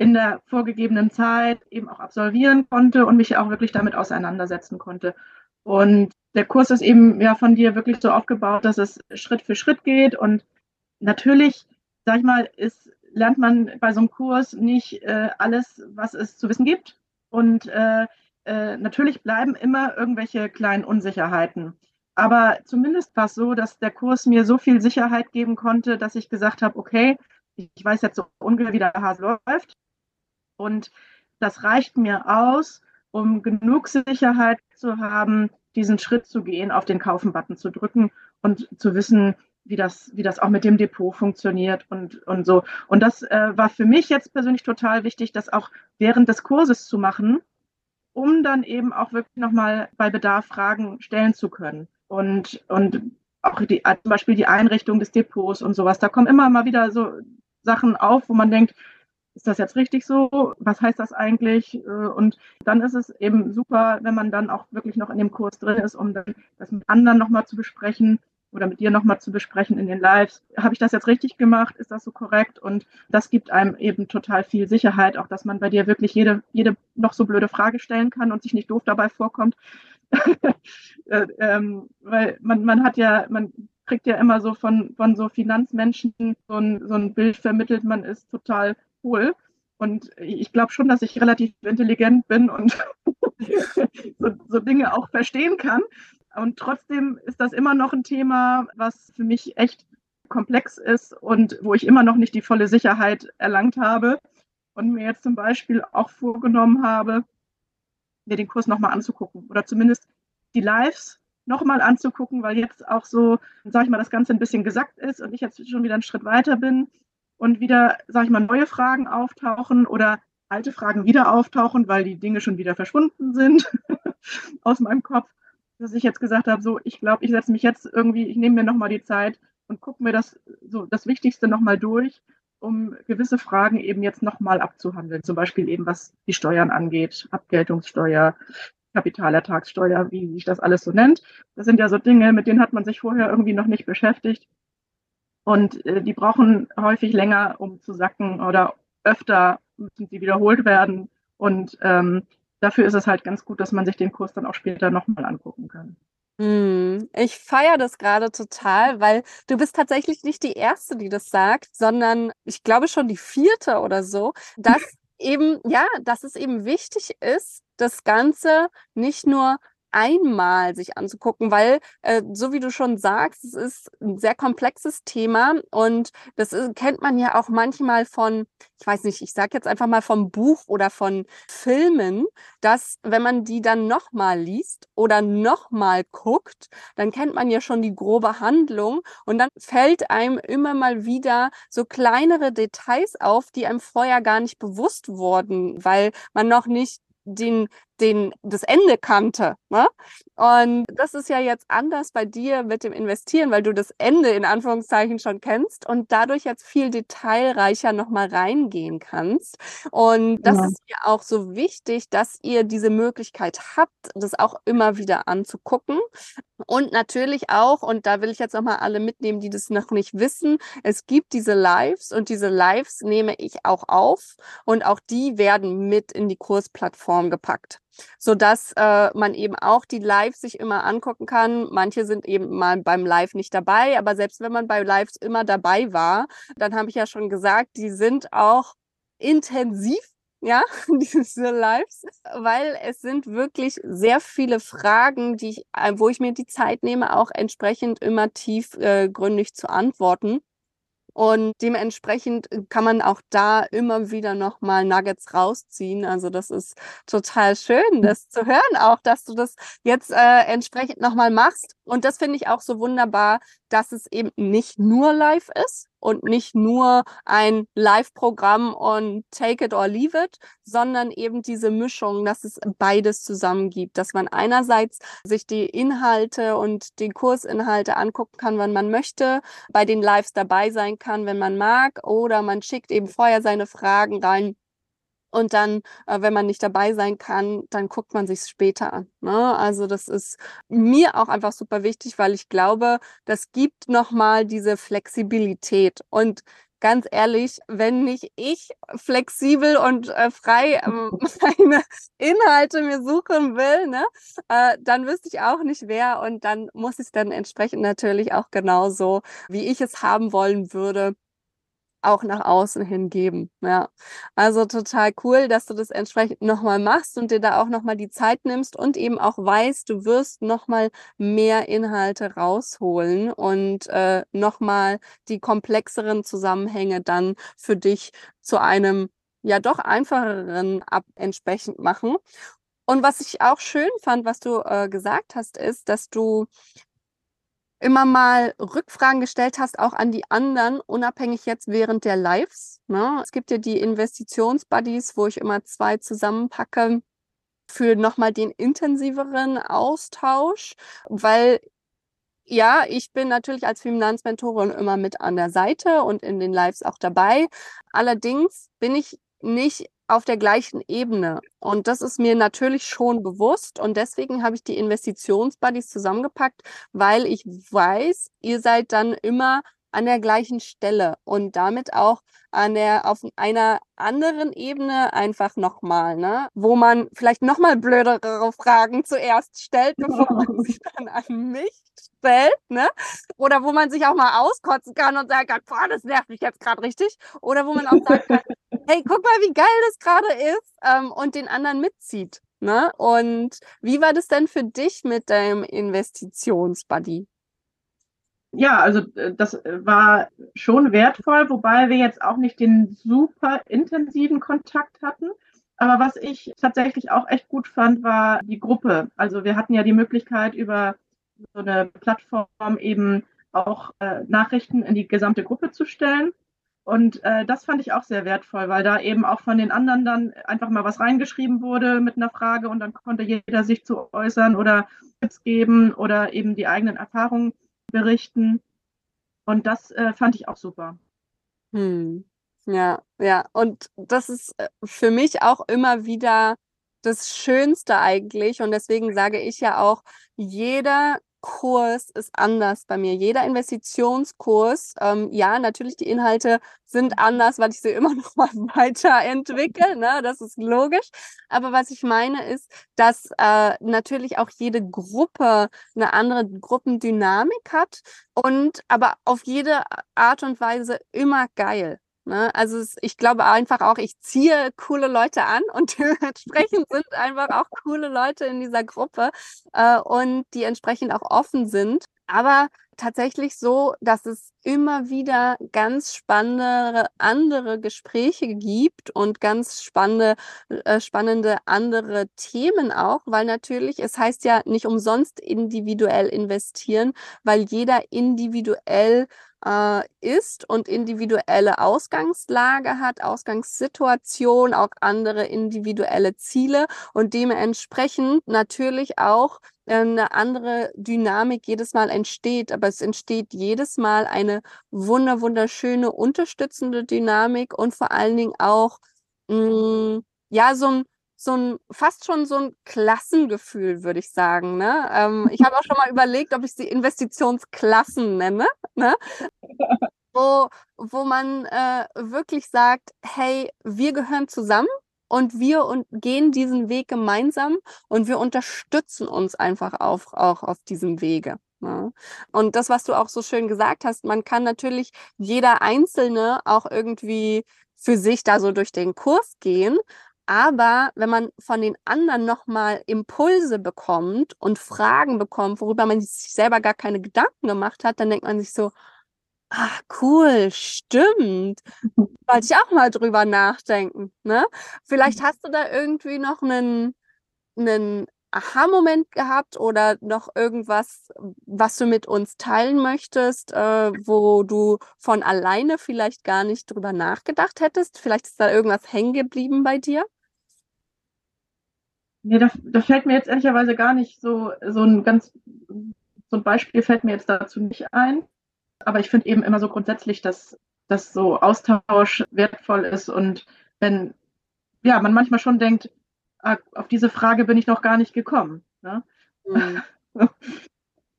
in der vorgegebenen Zeit eben auch absolvieren konnte und mich auch wirklich damit auseinandersetzen konnte. Und der Kurs ist eben ja von dir wirklich so aufgebaut, dass es Schritt für Schritt geht. Und natürlich, sag ich mal, ist, lernt man bei so einem Kurs nicht äh, alles, was es zu wissen gibt. Und äh, äh, natürlich bleiben immer irgendwelche kleinen Unsicherheiten. Aber zumindest war es so, dass der Kurs mir so viel Sicherheit geben konnte, dass ich gesagt habe, okay, ich weiß jetzt so ungefähr, wie der Hase läuft. Und das reicht mir aus, um genug Sicherheit zu haben, diesen Schritt zu gehen, auf den Kaufen-Button zu drücken und zu wissen, wie das, wie das auch mit dem Depot funktioniert und, und so. Und das äh, war für mich jetzt persönlich total wichtig, das auch während des Kurses zu machen, um dann eben auch wirklich nochmal bei Bedarf Fragen stellen zu können. Und, und auch die, zum Beispiel die Einrichtung des Depots und sowas. Da kommen immer mal wieder so Sachen auf, wo man denkt, ist das jetzt richtig so? Was heißt das eigentlich? Äh, und dann ist es eben super, wenn man dann auch wirklich noch in dem Kurs drin ist, um dann das mit anderen nochmal zu besprechen oder mit dir nochmal zu besprechen in den Lives. Habe ich das jetzt richtig gemacht? Ist das so korrekt? Und das gibt einem eben total viel Sicherheit, auch dass man bei dir wirklich jede, jede noch so blöde Frage stellen kann und sich nicht doof dabei vorkommt. (laughs) Äh, ähm, weil man, man hat ja, man kriegt ja immer so von, von so Finanzmenschen so ein, so ein Bild vermittelt, man ist total cool. Und ich glaube schon, dass ich relativ intelligent bin und (laughs) so, so, Dinge auch verstehen kann. Und trotzdem ist das immer noch ein Thema, was für mich echt komplex ist und wo ich immer noch nicht die volle Sicherheit erlangt habe. Und mir jetzt zum Beispiel auch vorgenommen habe, mir den Kurs nochmal anzugucken oder zumindest die Lives nochmal anzugucken, weil jetzt auch so, sage ich mal, das Ganze ein bisschen gesackt ist und ich jetzt schon wieder einen Schritt weiter bin und wieder, sage ich mal, neue Fragen auftauchen oder alte Fragen wieder auftauchen, weil die Dinge schon wieder verschwunden sind (laughs) aus meinem Kopf, dass ich jetzt gesagt habe, so, ich glaube, ich setze mich jetzt irgendwie, ich nehme mir nochmal die Zeit und gucke mir das, so das Wichtigste nochmal durch, um gewisse Fragen eben jetzt nochmal abzuhandeln. Zum Beispiel eben, was die Steuern angeht, Abgeltungssteuer, Kapitalertragssteuer, wie sich das alles so nennt. Das sind ja so Dinge, mit denen hat man sich vorher irgendwie noch nicht beschäftigt. Und äh, die brauchen häufig länger, um zu sacken oder öfter müssen sie wiederholt werden. Und ähm, dafür ist es halt ganz gut, dass man sich den Kurs dann auch später nochmal angucken kann. Hm, ich feiere das gerade total, weil du bist tatsächlich nicht die Erste, die das sagt, sondern ich glaube schon die vierte oder so, (laughs) dass eben, ja, dass es eben wichtig ist, das Ganze nicht nur einmal sich anzugucken, weil, äh, so wie du schon sagst, es ist ein sehr komplexes Thema und das ist, kennt man ja auch manchmal von, ich weiß nicht, ich sage jetzt einfach mal vom Buch oder von Filmen, dass wenn man die dann nochmal liest oder nochmal guckt, dann kennt man ja schon die grobe Handlung und dann fällt einem immer mal wieder so kleinere Details auf, die einem vorher gar nicht bewusst wurden, weil man noch nicht den, den, das Ende kannte. Ne? Und das ist ja jetzt anders bei dir mit dem Investieren, weil du das Ende in Anführungszeichen schon kennst und dadurch jetzt viel detailreicher nochmal reingehen kannst. Und das ja. ist ja auch so wichtig, dass ihr diese Möglichkeit habt, das auch immer wieder anzugucken. Und natürlich auch, und da will ich jetzt nochmal alle mitnehmen, die das noch nicht wissen, es gibt diese Lives und diese Lives nehme ich auch auf und auch die werden mit in die Kursplattform gepackt so dass äh, man eben auch die Live sich immer angucken kann. Manche sind eben mal beim Live nicht dabei, aber selbst wenn man bei Lives immer dabei war, dann habe ich ja schon gesagt, die sind auch intensiv ja, (laughs) diese Lives, weil es sind wirklich sehr viele Fragen, die ich, wo ich mir die Zeit nehme, auch entsprechend immer tiefgründig äh, zu antworten. Und dementsprechend äh, kann man auch da immer wieder nochmal Nuggets rausziehen. Also das ist total schön, hm. das zu hören, auch dass du das jetzt äh, entsprechend nochmal machst. Und das finde ich auch so wunderbar, dass es eben nicht nur live ist und nicht nur ein Live-Programm und take it or leave it, sondern eben diese Mischung, dass es beides zusammen gibt, dass man einerseits sich die Inhalte und die Kursinhalte angucken kann, wann man möchte, bei den Lives dabei sein kann, wenn man mag, oder man schickt eben vorher seine Fragen rein und dann, äh, wenn man nicht dabei sein kann, dann guckt man sich später an. Ne? Also das ist mir auch einfach super wichtig, weil ich glaube, das gibt nochmal diese Flexibilität. Und ganz ehrlich, wenn nicht ich flexibel und äh, frei ähm, (laughs) meine Inhalte mir suchen will, ne, äh, dann wüsste ich auch nicht wer und dann muss ich es dann entsprechend natürlich auch genauso, wie ich es haben wollen würde, auch nach außen hin geben. Ja, also total cool, dass du das entsprechend nochmal machst und dir da auch nochmal die Zeit nimmst und eben auch weißt, du wirst nochmal mehr Inhalte rausholen und äh, nochmal die komplexeren Zusammenhänge dann für dich zu einem ja doch einfacheren ab entsprechend machen. Und was ich auch schön fand, was du äh, gesagt hast, ist, dass du immer mal Rückfragen gestellt hast, auch an die anderen, unabhängig jetzt während der Lives. Ne? Es gibt ja die Investitionsbuddies, wo ich immer zwei zusammenpacke für nochmal den intensiveren Austausch, weil ja, ich bin natürlich als Finanzmentorin immer mit an der Seite und in den Lives auch dabei. Allerdings bin ich nicht auf der gleichen Ebene. Und das ist mir natürlich schon bewusst. Und deswegen habe ich die Investitionsbuddies zusammengepackt, weil ich weiß, ihr seid dann immer an der gleichen Stelle und damit auch an der auf einer anderen Ebene einfach nochmal, ne, wo man vielleicht nochmal blödere Fragen zuerst stellt, (laughs) bevor man sich dann an mich stellt, ne? Oder wo man sich auch mal auskotzen kann und sagen kann, boah, das nervt mich jetzt gerade richtig. Oder wo man auch sagen kann, (laughs) hey, guck mal, wie geil das gerade ist ähm, und den anderen mitzieht. Ne? Und wie war das denn für dich mit deinem Investitionsbuddy? Ja, also äh, das äh, war schon wertvoll, wobei wir jetzt auch nicht den super intensiven Kontakt hatten. Aber was ich tatsächlich auch echt gut fand, war die Gruppe. Also wir hatten ja die Möglichkeit, über so eine Plattform eben auch äh, Nachrichten in die gesamte Gruppe zu stellen. Und äh, das fand ich auch sehr wertvoll, weil da eben auch von den anderen dann einfach mal was reingeschrieben wurde mit einer Frage und dann konnte jeder sich zu äußern oder Tipps geben oder eben die eigenen Erfahrungen berichten. Und das äh, fand ich auch super. Hm. Ja, ja. Und das ist äh, für mich auch immer wieder das Schönste eigentlich. Und deswegen sage ich ja auch, jeder Kurs ist anders bei mir. Jeder Investitionskurs, ähm, ja, natürlich die Inhalte sind anders, weil ich sie (laughs) immer noch mal weiterentwickle, ne? das ist logisch. Aber was ich meine ist, dass äh, natürlich auch jede Gruppe eine andere Gruppendynamik hat und aber auf jede Art und Weise immer geil. Ne? Also ich glaube einfach auch, ich ziehe coole Leute an und (laughs) dementsprechend sind einfach auch coole Leute in dieser Gruppe äh, und die entsprechend auch offen sind. Aber tatsächlich so, dass es immer wieder ganz spannende andere Gespräche gibt und ganz spannende, äh, spannende andere Themen auch, weil natürlich, es heißt ja nicht umsonst individuell investieren, weil jeder individuell äh, ist und individuelle Ausgangslage hat, Ausgangssituation, auch andere individuelle Ziele und dementsprechend natürlich auch eine andere Dynamik jedes Mal entsteht, aber es entsteht jedes Mal eine wunder wunderschöne unterstützende Dynamik und vor allen Dingen auch mh, mm, ja so ein so ein fast schon so ein Klassengefühl, würde ich sagen. Ne? Ähm, ich habe auch schon mal (laughs) überlegt, ob ich sie Investitionsklassen nenne, ne? (laughs) wo, wo man äh, wirklich sagt, hey, wir gehören zusammen und wir und gehen diesen Weg gemeinsam und wir unterstützen uns einfach auf, auch auf diesem Wege. Ne? Und das, was du auch so schön gesagt hast, man kann natürlich jeder Einzelne auch irgendwie für sich da so durch den Kurs gehen, aber wenn man von den anderen nochmal Impulse bekommt und Fragen bekommt, worüber man sich selber gar keine Gedanken gemacht hat, dann denkt man sich so, ach cool, stimmt. (laughs) Wollte ich auch mal drüber nachdenken. Ne? Vielleicht mhm. hast du da irgendwie noch einen, einen Aha-Moment gehabt oder noch irgendwas, was du mit uns teilen möchtest, äh, wo du von alleine vielleicht gar nicht drüber nachgedacht hättest? Vielleicht ist da irgendwas hängen geblieben bei dir? Nee, da, da fällt mir jetzt ehrlicherweise gar nicht so, so ein ganz, so ein Beispiel fällt mir jetzt dazu nicht ein. Aber ich finde eben immer so grundsätzlich, dass, dass so Austausch wertvoll ist und wenn, ja, man manchmal schon denkt, ah, auf diese Frage bin ich noch gar nicht gekommen. Ne? Mhm. (laughs)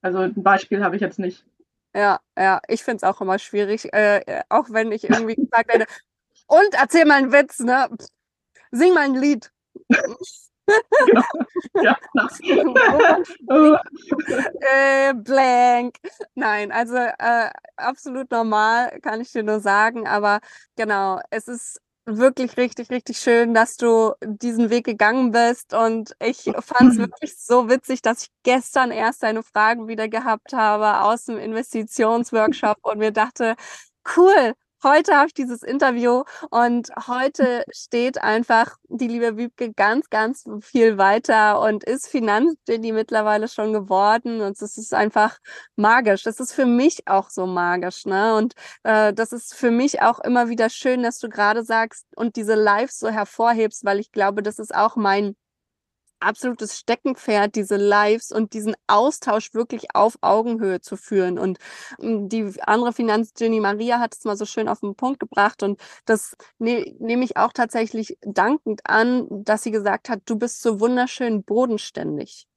Also ein Beispiel habe ich jetzt nicht. Ja, ja, ich finde es auch immer schwierig, äh, auch wenn ich irgendwie gesagt werde, und erzähl mal einen Witz, ne? Sing mal ein Lied genau. (laughs) Ja. äh, blank. Nein, also äh, absolut normal, kann ich dir nur sagen. Aber genau, es ist wirklich richtig, richtig schön, dass du diesen Weg gegangen bist. Und ich fand es wirklich so witzig, dass ich gestern erst deine Fragen wieder gehabt habe aus dem Investitionsworkshop und mir dachte, cool, heute habe ich dieses Interview und heute (laughs) steht einfach die liebe Wiebke ganz, ganz viel weiter und ist Finanzgenie mittlerweile schon geworden und es ist einfach magisch. Das ist für mich auch so magisch, ne? Und äh, das ist für mich auch immer wieder schön, dass du gerade sagst und diese Lives so hervorhebst, weil ich glaube, das ist auch mein absolutes Steckenpferd, diese Lives und diesen Austausch wirklich auf Augenhöhe zu führen. Und hm, die andere Finanz, Jenny Maria, hat es mal so schön auf den Punkt gebracht. Und das ne, nehme ich auch tatsächlich dankend an, dass sie gesagt hat, du bist so wunderschön bodenständig.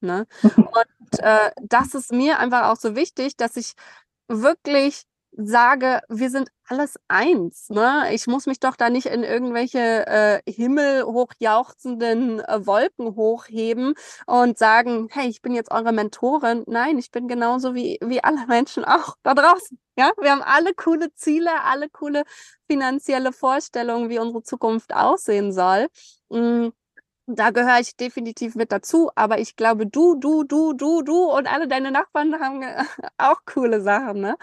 Ne? (laughs) Und äh, das ist mir einfach auch so wichtig, dass ich wirklich sage, wir sind alles eins. Ne? Ich muss mich doch da nicht in irgendwelche äh, himmelhochjauchzenden äh, Wolken hochheben und sagen, hey, ich bin jetzt eure Mentorin. Nein, ich bin genauso wie, wie alle Menschen auch da draußen. Ja, wir haben alle coole Ziele, alle coole finanzielle Vorstellungen, wie unsere Zukunft aussehen soll. Mhm. Da gehöre ich definitiv mit dazu, aber ich glaube, du, du, du, du, du und alle deine Nachbarn haben (laughs) auch coole Sachen, ne?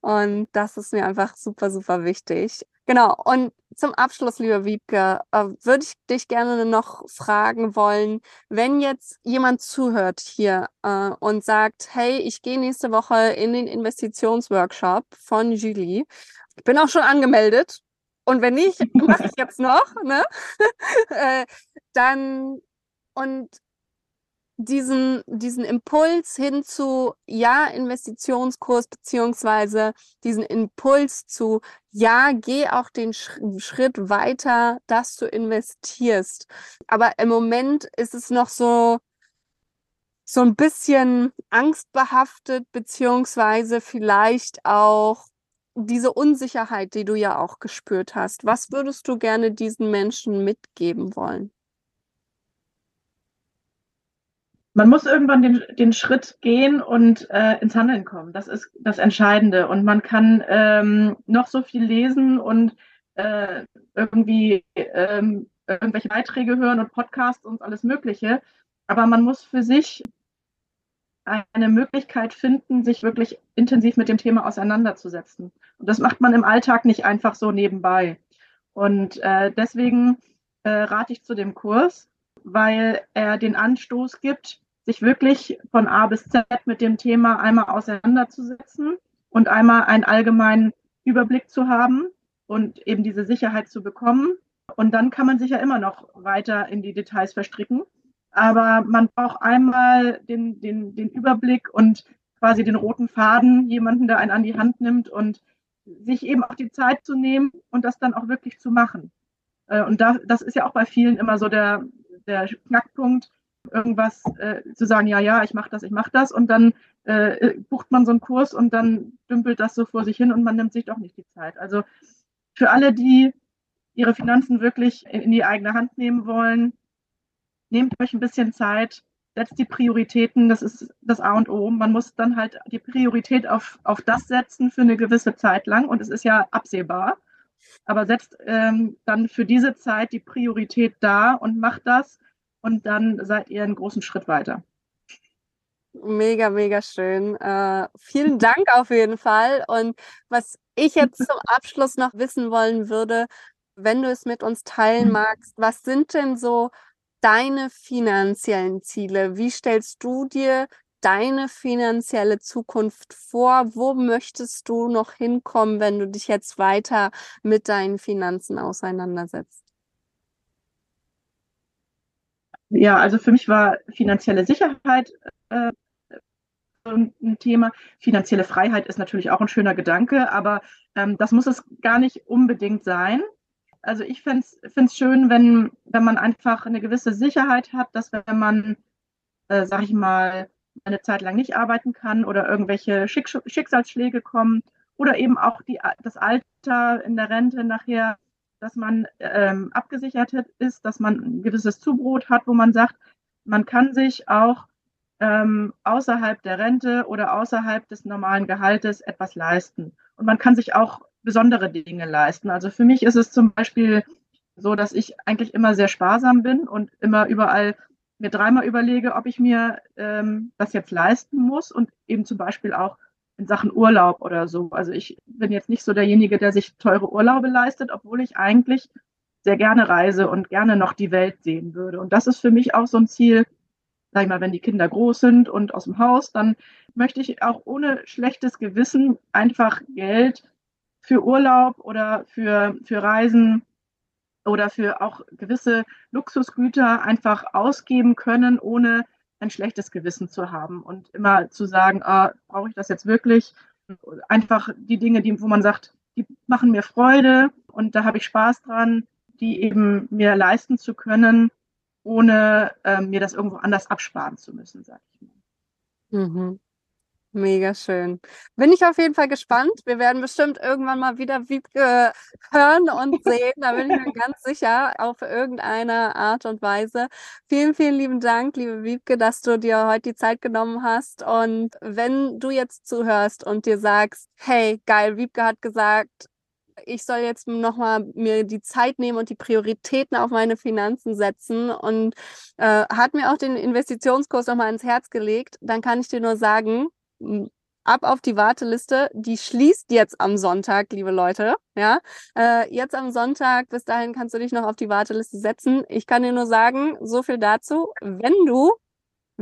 Und das ist mir einfach super, super wichtig. Genau. Und zum Abschluss, lieber Wiebke, äh, würde ich dich gerne noch fragen wollen, wenn jetzt jemand zuhört hier äh, und sagt, hey, ich gehe nächste Woche in den Investitionsworkshop von Julie. Ich bin auch schon angemeldet. Und wenn nicht, mache ich jetzt noch, ne? (laughs) äh, dann und diesen, diesen Impuls hin zu ja, Investitionskurs, beziehungsweise diesen Impuls zu ja, geh auch den Schritt weiter, dass du investierst. Aber im Moment ist es noch so, so ein bisschen angstbehaftet, beziehungsweise vielleicht auch diese Unsicherheit, die du ja auch gespürt hast. Was würdest du gerne diesen Menschen mitgeben wollen? Man muss irgendwann den, den Schritt gehen und äh, ins Handeln kommen. Das ist das Entscheidende. Und man kann ähm, noch so viel lesen und äh, irgendwie ähm, irgendwelche Beiträge hören und Podcasts und alles Mögliche. Aber man muss für sich eine Möglichkeit finden, sich wirklich intensiv mit dem Thema auseinanderzusetzen. Und das macht man im Alltag nicht einfach so nebenbei. Und äh, deswegen äh, rate ich zu dem Kurs, weil er den Anstoß gibt, sich wirklich von A bis Z mit dem Thema einmal auseinanderzusetzen und einmal einen allgemeinen Überblick zu haben und eben diese Sicherheit zu bekommen. Und dann kann man sich ja immer noch weiter in die Details verstricken. Aber man braucht einmal den, den, den Überblick und quasi den roten Faden, jemanden, der einen an die Hand nimmt und sich eben auch die Zeit zu nehmen und das dann auch wirklich zu machen. Äh, und da, das ist ja auch bei vielen immer so der, der Knackpunkt, irgendwas äh, zu sagen, ja, ja, ich mache das, ich mache das und dann äh, bucht man so einen Kurs und dann dümpelt das so vor sich hin und man nimmt sich doch nicht die Zeit. Also für alle, die ihre Finanzen wirklich in die eigene Hand nehmen wollen, nehmt euch ein bisschen Zeit, setzt die Prioritäten, das ist das A und O. Man muss dann halt die Priorität auf, auf das setzen für eine gewisse Zeit lang und es ist ja absehbar. Aber setzt ähm, dann für diese Zeit die Priorität da und macht das und dann seid ihr einen großen Schritt weiter. Mega, mega schön. Äh, vielen Dank auf jeden Fall. Und was ich jetzt zum Abschluss noch wissen wollen würde, wenn du es mit uns teilen mhm. magst, was sind denn so deine finanziellen Ziele? Wie stellst du dir deine finanzielle Zukunft vor? Wo möchtest du noch hinkommen, wenn du dich jetzt weiter mit deinen Finanzen auseinandersetzt? Ja, also für mich war finanzielle Sicherheit äh, ein Thema. Finanzielle Freiheit ist natürlich auch ein schöner Gedanke, aber ähm, das muss es gar nicht unbedingt sein. Also ich finde es schön, wenn, wenn man einfach eine gewisse Sicherheit hat, dass wenn man, äh, sag ich mal, eine Zeit lang nicht arbeiten kann oder irgendwelche Schick Schicksalsschläge kommen oder eben auch die, das Alter in der Rente nachher dass man ähm, abgesichert ist, dass man ein gewisses Zubrot hat, wo man sagt, man kann sich auch ähm, außerhalb der Rente oder außerhalb des normalen Gehaltes etwas leisten. Und man kann sich auch besondere Dinge leisten. Also für mich ist es zum Beispiel so, dass ich eigentlich immer sehr sparsam bin und immer überall mir dreimal überlege, ob ich mir ähm, das jetzt leisten muss und eben zum Beispiel auch in Sachen Urlaub oder so. Also ich bin jetzt nicht so derjenige, der sich teure Urlaube leistet, obwohl ich eigentlich sehr gerne reise und gerne noch die Welt sehen würde. Und das ist für mich auch so ein Ziel, sag ich mal, wenn die Kinder groß sind und aus dem Haus, dann möchte ich auch ohne schlechtes Gewissen einfach Geld für Urlaub oder für, für Reisen oder für auch gewisse Luxusgüter einfach ausgeben können, ohne ein schlechtes Gewissen zu haben und immer zu sagen, ah, brauche ich das jetzt wirklich? Einfach die Dinge, die, wo man sagt, die machen mir Freude und da habe ich Spaß dran, die eben mir leisten zu können, ohne äh, mir das irgendwo anders absparen zu müssen, sage ich mal. Mhm. Mega schön. Bin ich auf jeden Fall gespannt. Wir werden bestimmt irgendwann mal wieder Wiebke hören und sehen. Da bin ich mir ganz sicher, auf irgendeine Art und Weise. Vielen, vielen lieben Dank, liebe Wiebke, dass du dir heute die Zeit genommen hast. Und wenn du jetzt zuhörst und dir sagst, hey, geil, Wiebke hat gesagt, ich soll jetzt nochmal mir die Zeit nehmen und die Prioritäten auf meine Finanzen setzen und äh, hat mir auch den Investitionskurs nochmal ins Herz gelegt, dann kann ich dir nur sagen, ab auf die Warteliste. Die schließt jetzt am Sonntag, liebe Leute. Ja, äh, jetzt am Sonntag. Bis dahin kannst du dich noch auf die Warteliste setzen. Ich kann dir nur sagen, so viel dazu. Wenn du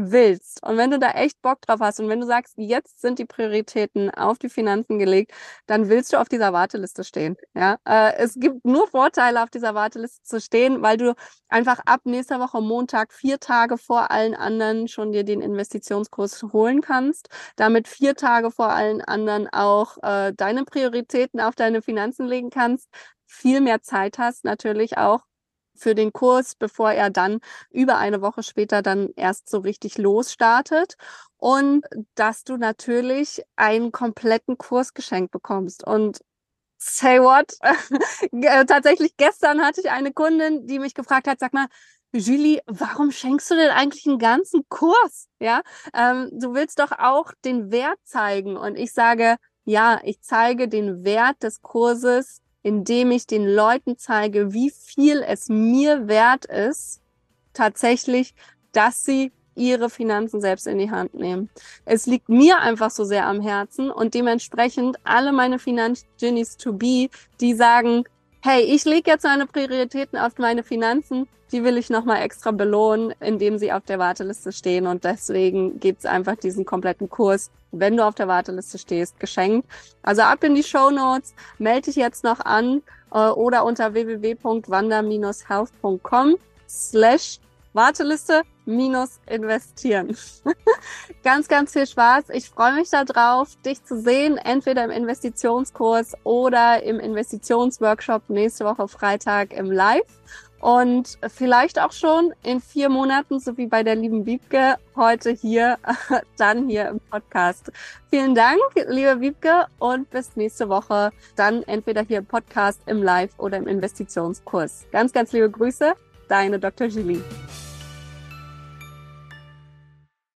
willst und wenn du da echt Bock drauf hast und wenn du sagst, jetzt sind die Prioritäten auf die Finanzen gelegt, dann willst du auf dieser Warteliste stehen. Ja, äh, es gibt nur Vorteile, auf dieser Warteliste zu stehen, weil du einfach ab nächster Woche Montag vier Tage vor allen anderen schon dir den Investitionskurs holen kannst, damit vier Tage vor allen anderen auch äh, deine Prioritäten auf deine Finanzen legen kannst, viel mehr Zeit hast natürlich auch für den Kurs, bevor er dann über eine Woche später dann erst so richtig losstartet. Und dass du natürlich einen kompletten Kurs geschenkt bekommst. Und say what? (laughs) Äh, tatsächlich gestern hatte ich eine Kundin, die mich gefragt hat, sag mal, Julie, warum schenkst du denn eigentlich einen ganzen Kurs? Ja, ähm, du willst doch auch den Wert zeigen. Und ich sage, ja, ich zeige den Wert des Kurses indem ich den Leuten zeige, wie viel es mir wert ist, tatsächlich, dass sie ihre Finanzen selbst in die Hand nehmen. Es liegt mir einfach so sehr am Herzen und dementsprechend alle meine Finanz-Genies to be, die sagen, hey, ich lege jetzt meine Prioritäten auf meine Finanzen, die will ich nochmal extra belohnen, indem sie auf der Warteliste stehen. Und deswegen gibt's einfach diesen kompletten Kurs, wenn du auf der Warteliste stehst, geschenkt. Also ab in die Show Notes, melde dich jetzt noch an äh, oder unter www.wander-health.com slash Warteliste minus investieren. (laughs) ganz, ganz viel Spaß. Ich freue mich darauf, dich zu sehen, entweder im Investitionskurs oder im Investitionsworkshop nächste Woche Freitag im Live. Und vielleicht auch schon in vier Monaten, so wie bei der lieben Wiebke, heute hier, (laughs) dann hier im Podcast. Vielen Dank, liebe Wiebke, und bis nächste Woche. Dann entweder hier im Podcast, im Live oder im Investitionskurs. Ganz, ganz liebe Grüße, deine Dr. Julie.